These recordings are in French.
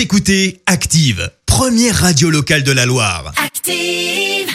Vous écoutez Active, première radio locale de la Loire. Active.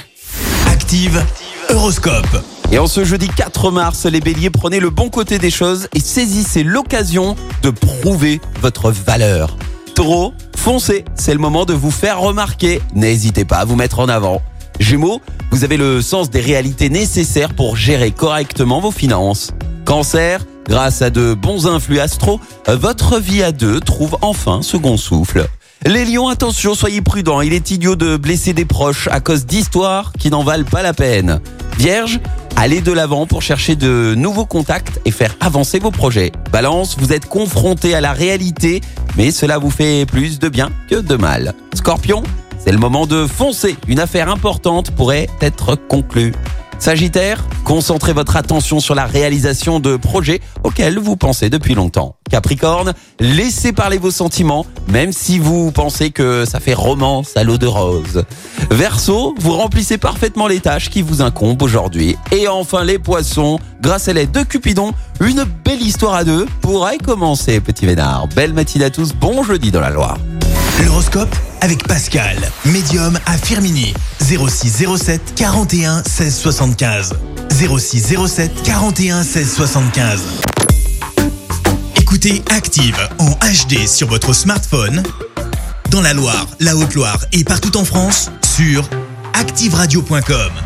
Active, Horoscope. Et en ce jeudi 4 mars, les béliers, prenez le bon côté des choses et saisissez l'occasion de prouver votre valeur. Taureau, foncez, c'est le moment de vous faire remarquer. N'hésitez pas à vous mettre en avant. Gémeaux, vous avez le sens des réalités nécessaires pour gérer correctement vos finances. Cancer, grâce à de bons influx astro, votre vie à deux trouve enfin second souffle. Les lions, attention, soyez prudents, il est idiot de blesser des proches à cause d'histoires qui n'en valent pas la peine. Vierge, allez de l'avant pour chercher de nouveaux contacts et faire avancer vos projets. Balance, vous êtes confronté à la réalité, mais cela vous fait plus de bien que de mal. Scorpion, c'est le moment de foncer, une affaire importante pourrait être conclue. Sagittaire, concentrez votre attention sur la réalisation de projets auxquels vous pensez depuis longtemps. Capricorne, laissez parler vos sentiments, même si vous pensez que ça fait romance à l'eau de rose. Verseau, vous remplissez parfaitement les tâches qui vous incombent aujourd'hui. Et enfin les poissons, grâce à l'aide de Cupidon, une belle histoire à deux pourrait commencer, petit vénard. Belle matinée à tous, bon jeudi dans la Loire. L'horoscope avec Pascal, médium à Firmini. 06 07 41 16 75. 06 07 41 16 75. Écoutez Active en HD sur votre smartphone, dans la Loire, la Haute-Loire et partout en France, sur ActiveRadio.com.